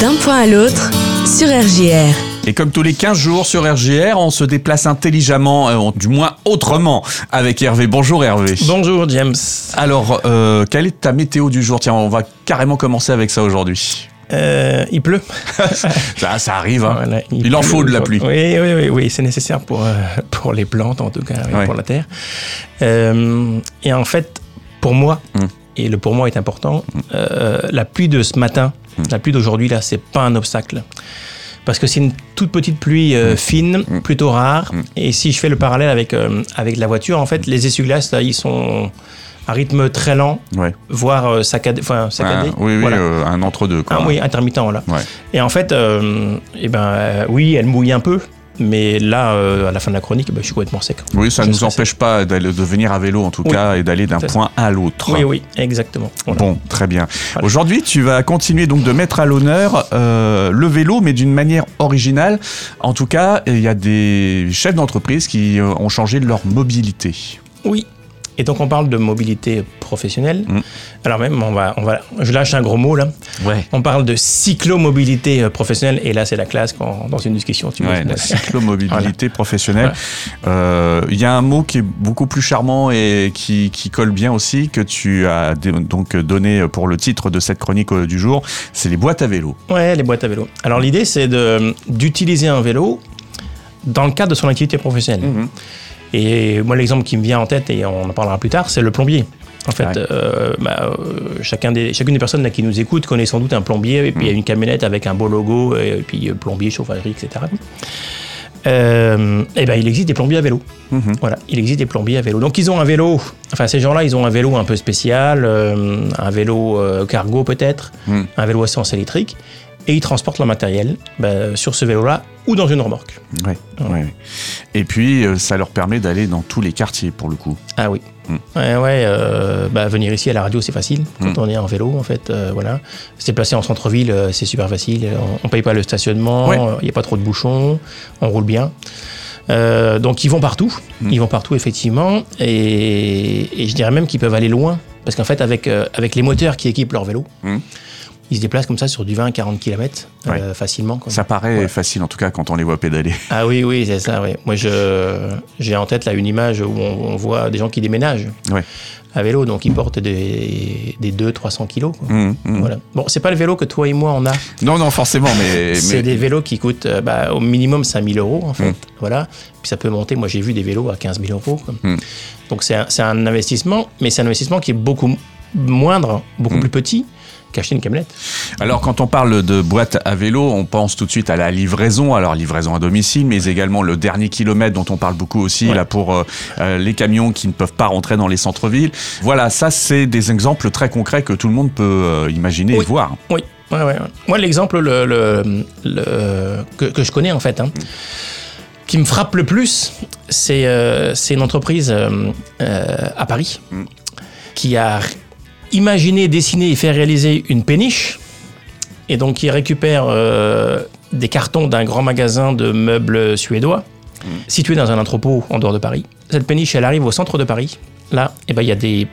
D'un point à l'autre sur RJR. Et comme tous les 15 jours sur RGR, on se déplace intelligemment, euh, du moins autrement, avec Hervé. Bonjour Hervé. Bonjour James. Alors, euh, quelle est ta météo du jour? Tiens, on va carrément commencer avec ça aujourd'hui. Euh, il pleut. ça, ça arrive. Hein. Voilà, il en pleut. faut de la pluie. Oui, oui, oui, oui, c'est nécessaire pour, euh, pour les plantes, en tout cas, pour la terre. Euh, et en fait, pour moi, Mm. et le pour moi est important, euh, la pluie de ce matin, Mm. la pluie d'aujourd'hui, là, c'est pas un obstacle. Parce que c'est une toute petite pluie euh, Mm. fine, plutôt rare. Et si je fais le parallèle avec, euh, avec la voiture, en fait, les essuie-glaces, là, ils sont à rythme très lent, Ouais. voire euh, saccadé. Enfin, saccadé. Oui, oui, Voilà. euh, un entre-deux. Ah oui, intermittent, là. Ouais. Et en fait, euh, eh ben, oui, elle mouille un peu, mais là, euh, à la fin de la chronique, ben, je suis complètement sec. Oui, ça ne nous empêche pas de venir à vélo, en tout Oui. cas, et d'aller d'un ça. point à l'autre. Oui, oui, exactement. Voilà. Bon, très bien. Voilà. Aujourd'hui, tu vas continuer donc de mettre à l'honneur euh, le vélo, mais d'une manière originale. En tout cas, il y a des chefs d'entreprise qui euh, ont changé leur mobilité. Oui. Et donc, on parle de mobilité professionnelle. Mm. Alors, même, on va, on va, je lâche un gros mot là. Ouais. On parle de cyclomobilité euh, professionnelle, et là, c'est la classe quand, dans une discussion. Tu Ouais, la cyclomobilité professionnelle. Euh, Il y a un mot qui est beaucoup plus charmant et qui, qui colle bien aussi, que tu as donc donné pour le titre de cette chronique euh, du jour, c'est les boîtes à vélo. Ouais, les boîtes à vélo. Alors, l'idée, c'est d'utiliser un vélo dans le cadre de son activité professionnelle. Mhm. Et moi, l'exemple qui me vient en tête, et on en parlera plus tard, c'est le plombier. En fait, Ouais. euh, bah, euh, chacun des, chacune des personnes là, qui nous écoutent connaît sans doute un plombier, et puis il y a une camionnette avec un beau logo, et puis euh, plombier, chauffagerie, etc. Euh, et ben, il existe des plombiers à vélo. Mhm. Voilà, il existe des plombiers à vélo. Donc ils ont un vélo, enfin ces gens-là, ils ont un vélo un peu spécial, euh, un vélo euh, cargo peut-être, Mm. un vélo à essence électrique, et ils transportent leur matériel bah, sur ce vélo-là ou dans une remorque. Ouais, ouais, ouais. Et puis, euh, ça leur permet d'aller dans tous les quartiers, pour le coup. Ah oui. Mm. Ouais, ouais. euh, bah, venir ici à la radio, c'est facile quand Mm. on est en vélo, en fait. euh, voilà. Se déplacer en centre-ville, euh, c'est super facile. On, on paye pas le stationnement, il Ouais. n'y a pas trop de bouchons, on roule bien. Donc ils vont partout, Mm. ils vont partout effectivement, et, et je dirais même qu'ils peuvent aller loin, parce qu'en fait avec, avec les moteurs qui équipent leur vélo. Ils se déplacent comme ça sur du 20-40 km Ouais. facilement. quoi. Ça paraît Ouais. facile, en tout cas, quand on les voit pédaler. Ah oui, oui, c'est ça. Oui. Moi, j'ai en tête là une image où on, on voit des gens qui déménagent Ouais. à vélo, donc ils portent des, des 200-300 kilos. quoi. Mhm. Voilà. Bon, c'est pas le vélo que toi et moi on a. Non, non, forcément, mais. C'est des vélos qui coûtent euh, bah, au minimum 5000 euros en fait. Mm. Voilà. Puis ça peut monter. Moi, j'ai vu des vélos à 15 000 euros. quoi. Mm. Donc c'est un, c'est un investissement, mais c'est un investissement qui est beaucoup moindre, beaucoup Mm. plus petit qu'acheter une camionnette. Alors, quand on parle de boîte à vélo, on pense tout de suite à la livraison. Alors, livraison à domicile, mais également le dernier kilomètre dont on parle beaucoup aussi, Ouais. là, pour euh, euh, les camions qui ne peuvent pas rentrer dans les centres-villes. Voilà, ça, c'est des exemples très concrets que tout le monde peut euh, imaginer et voir. Oui, ouais, ouais. ouais. Moi, l'exemple le, le- le- que, que je connais en fait, hein, qui me frappe le plus, c'est euh, une entreprise à Paris Mm. qui a imaginé, dessiné et fait réaliser une péniche, et donc qui récupère euh, des cartons d'un grand magasin de meubles suédois, situé dans un entrepôt en dehors de Paris. Cette péniche, elle arrive au centre de Paris. Là, eh ben, il y a des,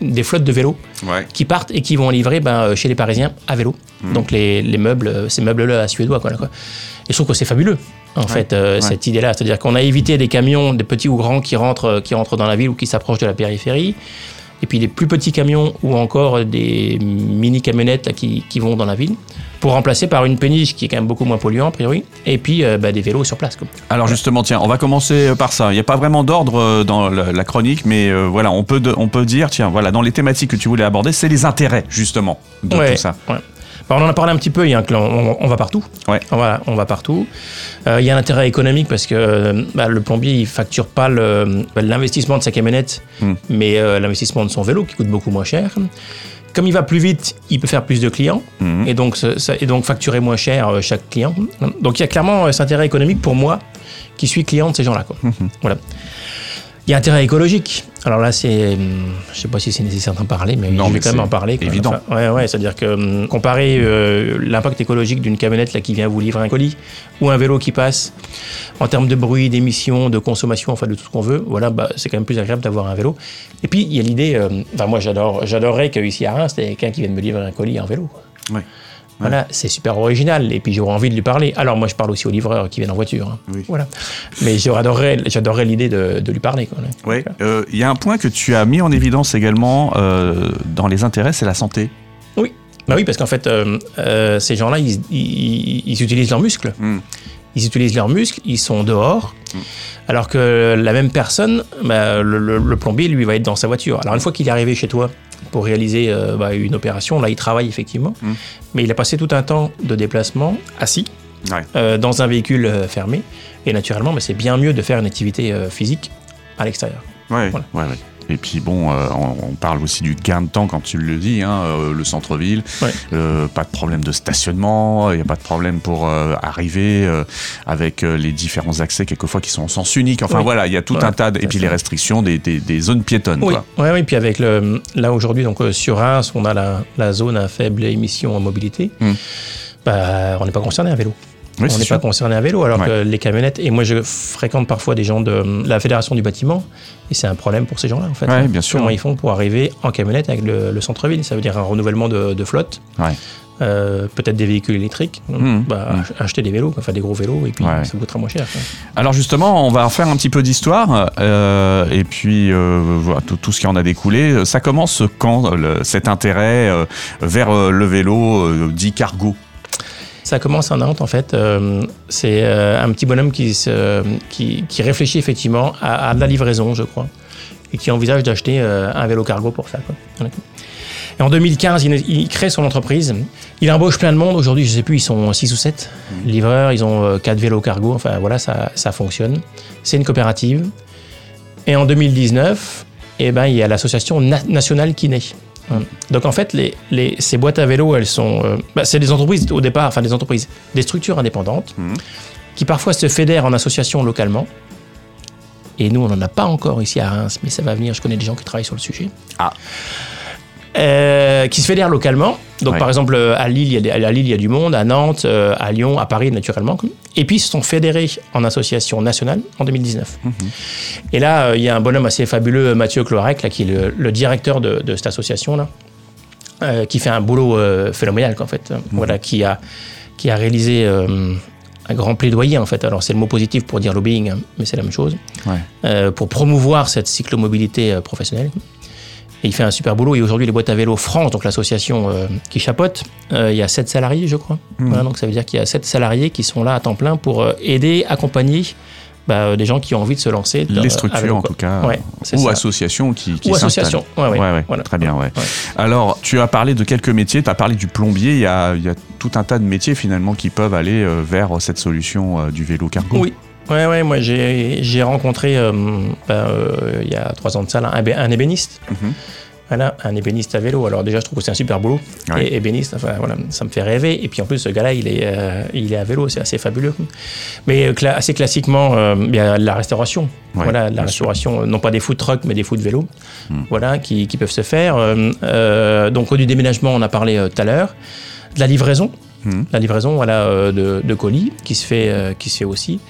des flottes de vélos Ouais. qui partent et qui vont livrer ben, euh, chez les Parisiens à vélo. Mhm. Donc les, les meubles, euh, ces meubles-là suédois. Quoi, là, quoi. Et je trouve que c'est fabuleux, en fait, euh, ouais. cette idée-là. C'est-à-dire qu'on a évité des camions, des petits ou grands, qui rentrent, qui rentrent dans la ville ou qui s'approchent de la périphérie. Et puis les plus petits camions ou encore des mini-camionnettes là, qui, qui vont dans la ville pour remplacer par une péniche qui est quand même beaucoup moins polluant a priori et puis euh, bah, des vélos sur place. Quoi. Alors justement, tiens, on va commencer par ça. Il n'y a pas vraiment d'ordre euh, dans la, la chronique, mais euh, voilà, on peut, de- on peut dire, tiens, voilà, dans les thématiques que tu voulais aborder, c'est les intérêts justement de Ouais, tout ça. ouais. On en a parlé un petit peu, il y a un clan, on, on va partout. Ouais. Voilà, on va partout. Euh, il y a un intérêt économique parce que euh, bah, le plombier, il facture pas bah, l'investissement de sa camionnette, Hmm. mais euh, l'investissement de son vélo qui coûte beaucoup moins cher. Comme il va plus vite, il peut faire plus de clients Mhm. et, donc, ce- ça- et donc facturer moins cher euh, chaque client. Donc il y a clairement euh, cet intérêt économique pour moi qui suis client de ces gens-là. Voilà. Il y a intérêt écologique. Alors là, c'est, hum, je sais pas si c'est nécessaire d'en parler, mais Non, je vais mais quand même en parler. quoi. évident. Enfin, ouais, ouais, c'est-à-dire que hum, comparer euh, l'impact écologique d'une camionnette là qui vient vous livrer un colis ou un vélo qui passe en termes de bruit, d'émissions, de consommation, enfin de tout ce qu'on veut, voilà, bah, c'est quand même plus agréable d'avoir un vélo. Et puis il y a l'idée, euh, enfin moi j'adore, j'adorerais qu'ici à Reims, il y ait quelqu'un qui vienne me livrer un colis en vélo. Ouais. Voilà, c'est super original. Et puis j'aurais envie de lui parler. Alors moi, je parle aussi aux livreurs qui viennent en voiture. hein. Oui. Voilà. Mais j'adorerais, j'adorerais l'idée de, de lui parler. Ouais. Euh, Il y a un point que tu as mis en évidence également euh, dans les intérêts, c'est la santé. Oui. Bah oui, parce qu'en fait, euh, euh, ces gens-là, ils, ils- ils utilisent leurs muscles. Mm. Ils utilisent leurs muscles, ils sont dehors. Alors que la même personne, bah, le, le- le plombier, lui, va être dans sa voiture. Alors une fois qu'il est arrivé chez toi pour réaliser euh, bah, une opération, là, il travaille effectivement. Mm. Mais il a passé tout un temps de déplacement assis Ouais. euh, dans un véhicule euh, fermé. Et naturellement, bah, c'est bien mieux de faire une activité physique à l'extérieur. Ouais, Voilà. ouais. Et puis bon, euh, on, parle aussi du gain de temps quand tu le dis, hein, euh, le centre-ville, Ouais. euh, pas de problème de stationnement, il n'y a pas de problème pour arriver avec les différents accès quelquefois qui sont en sens unique. Enfin Oui. voilà, il y a tout Voilà, un tas de, et puis les restrictions des, des- des zones piétonnes. Oui, Quoi. ouais, oui, puis avec le, là aujourd'hui, donc sur Reims, on a la, la zone à faible émission en mobilité. Mm. Bah, on n'est pas concerné à vélo. Oui, on n'est pas concerné à vélo, alors Ouais. que les camionnettes. Et moi, je fréquente parfois des gens de la fédération du bâtiment, et c'est un problème pour ces gens-là, en fait. Ouais, bien sûr. Comment ils font pour arriver en camionnette avec le, le centre-ville? Ça veut dire un renouvellement de, de flotte, Ouais. euh, peut-être des véhicules électriques. Mm. Bah, Mm. ach- Acheter des vélos, enfin des gros vélos, et puis Ouais. ça coûtera moins cher. quoi. Alors justement, on va faire un petit peu d'histoire euh, et puis euh, voilà tout, tout ce qui en a découlé. Ça commence quand le- cet intérêt vers le vélo dit cargo? Ça commence à Nantes, en fait. euh, c'est euh, un petit bonhomme qui, se- qui, qui réfléchit effectivement à, à de la livraison, je crois, et qui envisage d'acheter euh, un vélo cargo pour ça. quoi. Et en 2015, il, il crée son entreprise. Il embauche plein de monde. Aujourd'hui, je sais plus, ils sont 6 ou 7 livreurs. Ils ont 4 vélos cargo. Enfin, voilà, ça, ça fonctionne. C'est une coopérative. Et en 2019, eh ben, il y a l'association na- nationale qui naît. Hein. Donc en fait, les, les- ces boîtes à vélo, elles sont, euh, bah, c'est des entreprises au départ, enfin des entreprises, des structures indépendantes Mhm. qui parfois se fédèrent en association localement. Et nous, on n'en a pas encore ici à Reims, mais ça va venir. Je connais des gens qui travaillent sur le sujet. Ah. Euh, qui se fédèrent localement. Donc Ouais. par exemple euh, à Lille, il y a à Lille, il y a du monde, à Nantes, euh, à Lyon, à Paris naturellement. Et puis ils se sont fédérés en association nationale en 2019. Mhm. Et là, euh, il y a un bonhomme assez fabuleux, Mathieu Cloarec, là, qui est le, le directeur de, de cette association-là, euh, qui fait un boulot euh, phénoménal, en fait. Voilà, qui a, qui a réalisé euh, un grand plaidoyer, en fait. Alors, c'est le mot positif pour dire lobbying, hein, mais c'est la même chose. Ouais. Pour promouvoir cette cyclomobilité professionnelle. Et il fait un super boulot. Et aujourd'hui, les boîtes à vélo France, donc l'association euh, qui chapeaute, euh, il y a sept salariés, je crois. Voilà, donc ça veut dire qu'il y a sept salariés qui sont là à temps plein pour euh, aider, accompagner bah, des gens qui ont envie de se lancer. dans- Les structures vélo, en tout cas, Ouais, ou ça. associations qui, qui Ou s'installent. association. Ouais, ouais, Ouais, voilà. très bien. Alors, tu as parlé de quelques métiers, tu as parlé du plombier, il y a, il y a tout un tas de métiers finalement qui peuvent aller vers cette solution du vélo cargo. Oui. Ouais, ouais, moi j'ai rencontré euh, bah, euh, il y a trois ans de ça là, un, bé- un ébéniste. Mhm. Voilà, un ébéniste à vélo. Alors déjà, je trouve que c'est un super boulot. Ouais. Et ébéniste, enfin voilà, ça me fait rêver. Et puis en plus, ce gars-là, il est, euh, il est à vélo, c'est assez fabuleux. Mais cla- assez classiquement, euh, il y a la restauration. Ouais, voilà, la restauration, non pas des food trucks, mais des food vélos. Hmm. Voilà, qui, qui peuvent se faire. Euh, donc du déménagement, on a parlé tout à l'heure. De la livraison. Mhm. La livraison voilà, de, de colis qui se, fait, qui se fait aussi.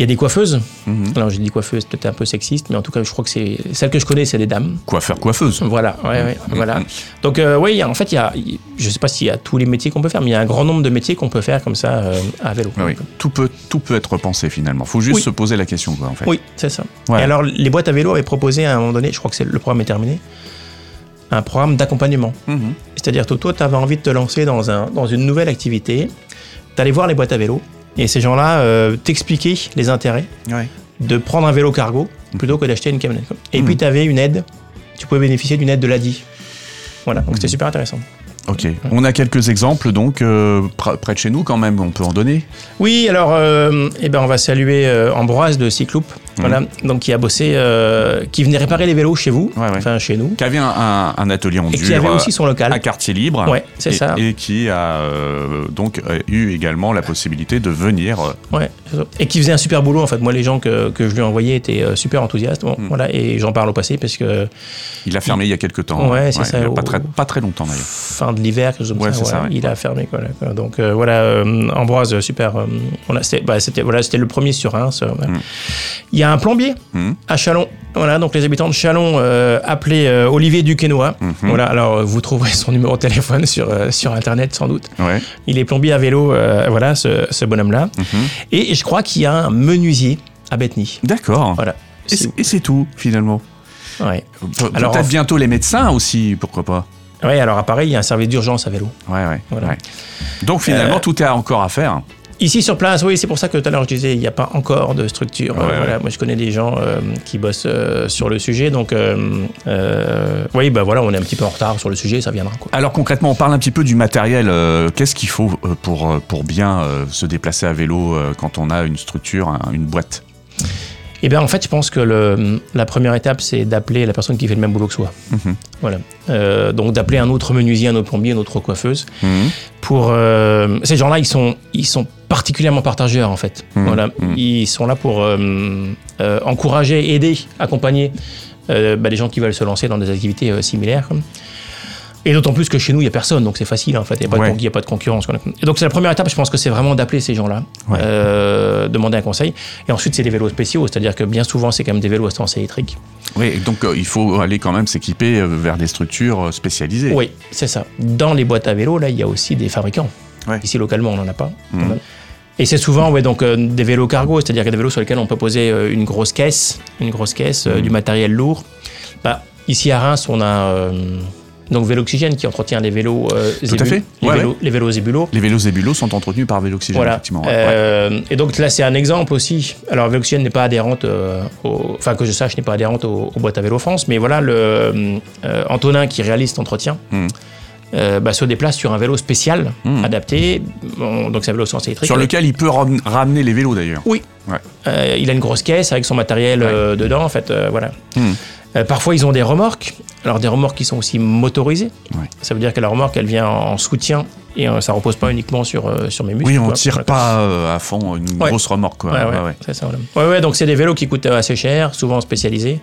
Il y a des coiffeuses. Mhm. Alors, j'ai dit coiffeuse, peut-être un peu sexiste, mais en tout cas, je crois que c'est. Celles que je connais, c'est des dames. Coiffeur, coiffeuse. Voilà, ouais, ouais, Mhm. voilà. Donc, euh, oui, il en fait, il y a, il- je ne sais pas s'il y a tous les métiers qu'on peut faire, mais il y a un grand nombre de métiers qu'on peut faire comme ça euh, à vélo. Oui. Tout, peut, tout peut être pensé finalement. faut juste Oui. se poser la question, quoi, en fait. Oui, c'est ça. Ouais. Et alors, les boîtes à vélo avaient proposé à un moment donné, je crois que le programme est terminé, un programme d'accompagnement. Mhm. C'est-à-dire que toi, tu avais envie de te lancer dans, un, dans une nouvelle activité, tu allais voir les boîtes à vélo, et ces gens-là euh, t'expliquaient les intérêts Ouais. de prendre un vélo cargo plutôt que d'acheter une camionnette. Et Mhm. puis, tu avais une aide, tu pouvais bénéficier d'une aide de l'ADI. Voilà, donc c'était Mhm. super intéressant. Ok. On a quelques exemples, donc, euh, pr- près de chez nous quand même, on peut en donner. Oui, alors, euh, eh ben, on va saluer Ambroise de Cycloop, voilà, donc qui a bossé, euh, qui venait réparer les vélos chez vous, Ouais, ouais. enfin chez nous, Qui avait un, un- un atelier en et dur qui avait euh, aussi son local. à quartier libre. Ouais, c'est et, ça. Et qui a euh, donc euh, eu également la possibilité de venir. euh, Ouais, et qui faisait un super boulot en fait. Moi, les gens que, que je lui ai envoyés étaient euh, super enthousiastes. Bon, Mm. voilà, et j'en parle au passé parce que il a fermé il y a quelques temps. Ouais, c'est ça, il pas très, pas très longtemps d'ailleurs. fin de l'hiver, quelque chose comme Ouais, ça, ça, il a fermé quoi. Donc voilà, Ambroise, super. voilà, c'était, bah, voilà, le premier sur Reims. Mm. Il y a a un plombier Mhm. à Chalon. Voilà, donc les habitants de Chalon euh, appelés euh, Olivier Duquesnoy. Mhm. Voilà, alors euh, vous trouverez son numéro de téléphone sur, euh, sur internet sans doute. Ouais. Il est plombier à vélo, voilà, ce, ce bonhomme-là. Mhm. Et je crois qu'il y a un menuisier à Bethany. D'accord. Voilà. Et c'est- tout, finalement. Ouais. Pe- Alors, Peut-être en- bientôt les médecins aussi, pourquoi pas. ouais, alors à Paris, il y a un service d'urgence à vélo. Ouais, ouais. Voilà. ouais. Donc finalement, tout est encore à faire. Ici sur place, oui, c'est pour ça que tout à l'heure je disais, il n'y a pas encore de structure. Ouais, Euh, ouais. voilà, moi je connais des gens euh, qui bossent euh, sur le sujet, donc oui, bah voilà, on est un petit peu en retard sur le sujet, ça viendra. Quoi. Alors concrètement, on parle un petit peu du matériel. Qu'est-ce qu'il faut pour, pour bien se déplacer à vélo quand on a une structure, un- une boîte? Et bien en fait, je pense que le, la première étape, c'est d'appeler la personne qui fait le même boulot que soi. Mhm. Voilà. Euh, donc d'appeler un autre menuisier, un autre plombier, une autre coiffeuse. Mhm. Pour euh, ces gens-là, ils sont, ils sont particulièrement partageurs en fait. Mhm. Voilà. Ils sont là pour euh, encourager, aider, accompagner bah, les gens qui veulent se lancer dans des activités similaires. Et d'autant plus que chez nous, il n'y a personne, donc c'est facile en fait, il n'y a, pas de Ouais. con- il y a pas de concurrence. Et donc c'est la première étape, je pense que c'est vraiment d'appeler ces gens-là, Ouais. euh, demander un conseil. Et ensuite, c'est des vélos spéciaux, c'est-à-dire que bien souvent, c'est quand même des vélos à essence électrique. Oui, donc euh, il faut aller quand même s'équiper euh, vers des structures spécialisées. Oui, c'est ça. Dans les boîtes à vélos, là, il y a aussi des fabricants. Ouais. Ici, localement, on n'en a pas. Mhm. Et c'est souvent ouais, donc, euh, des vélos cargo, c'est-à-dire des vélos sur lesquels on peut poser euh, une grosse caisse, une grosse caisse, Mhm. du matériel lourd. Bah, ici à Reims, on a donc Véloxygène qui entretient les vélos euh, Tout à fait. les, Ouais, vélos, les vélos Zébulo. Les vélos Zébulo sont entretenus par Véloxygène, Voilà. effectivement. ouais. Euh, Et donc là, c'est un exemple aussi. Alors, Véloxygène n'est pas adhérente, euh, enfin que je sache, n'est pas adhérente aux, aux boîtes à vélo France, mais voilà, le euh, Antonin qui réalise cet entretien. Euh, bah, se déplace sur un vélo spécial Mhm. adapté, Bon, donc c'est un vélo sens électrique. Sur lequel il peut ram- ramener les vélos d'ailleurs. Oui. Ouais. Euh, il a une grosse caisse avec son matériel Ouais. euh, dedans, en fait, voilà. Mhm. Euh, parfois, ils ont des remorques. Alors, des remorques qui sont aussi motorisées. Ouais. Ça veut dire que la remorque, elle vient en soutien et euh, ça repose pas uniquement sur, euh, sur mes muscles. Oui, on quoi. tire pas euh, à fond une Ouais. grosse remorque. Quoi. Ouais, ouais, c'est ça. Voilà. Donc c'est des vélos qui coûtent assez cher, souvent spécialisés.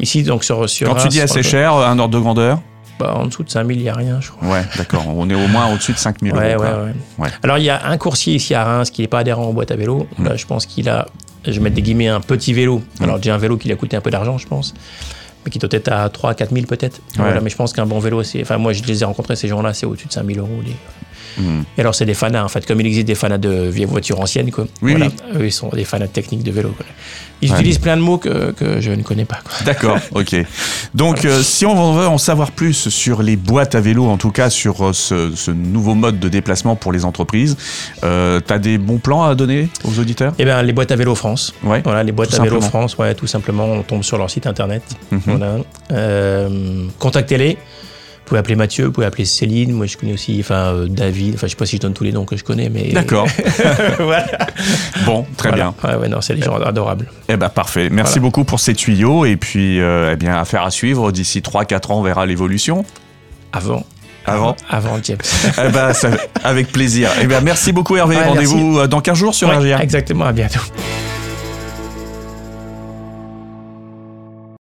Ici, donc sur, sur Quand tu dis assez cher, un ordre de grandeur? Bah, En dessous de 5000, il n'y a rien, je crois. Ouais, d'accord. On est au moins au-dessus de 5000 Ouais, euros. ouais, ouais. Ouais. Alors, il y a un coursier ici à Reims qui n'est pas adhérent aux boîtes à vélo. Là, je pense qu'il a, je vais mettre des guillemets, un petit vélo. Alors, déjà un vélo qui lui a coûté un peu d'argent, je pense. Mais qui doit être à 3 4 000 peut-être. Voilà, mais je pense qu'un bon vélo, c'est. Enfin, moi, je les ai rencontrés, ces gens-là, c'est au-dessus de 5 000 euros. les- Mhm. Et alors, c'est des fanats, en fait, comme il existe des fanats de vieilles voitures anciennes, quoi. Oui, Voilà. oui. Eux, ils sont des fanats techniques de vélo. quoi. Ils Ouais. utilisent plein de mots que, que je ne connais pas. D'accord, ok. Donc, euh, si on veut en savoir plus sur les boîtes à vélo, en tout cas sur euh, ce, ce nouveau mode de déplacement pour les entreprises, euh, tu as des bons plans à donner aux auditeurs? Eh bien, les boîtes à vélo France. Ouais. Voilà, les boîtes Tout à vélo. France, ouais, tout simplement, on tombe sur leur site internet. Mhm. Voilà. Euh, Contactez-les. Vous pouvez appeler Mathieu, vous pouvez appeler Céline. Moi, je connais aussi, enfin, euh, David. Enfin, je sais pas si je donne tous les noms que je connais, mais. D'accord. voilà. Bon, très Voilà. bien. Ouais, ouais, non, c'est des gens adorables. Eh ben parfait. Merci Voilà. beaucoup pour ces tuyaux et puis euh, eh bien affaire à suivre. D'ici 3-4 ans, on verra l'évolution. Avant. Avant Avant le James. Eh ben, ça- avec plaisir. Eh ben merci beaucoup Hervé. Ouais, Rendez-vous euh, dans 15 jours sur RGR. Exactement, à bientôt.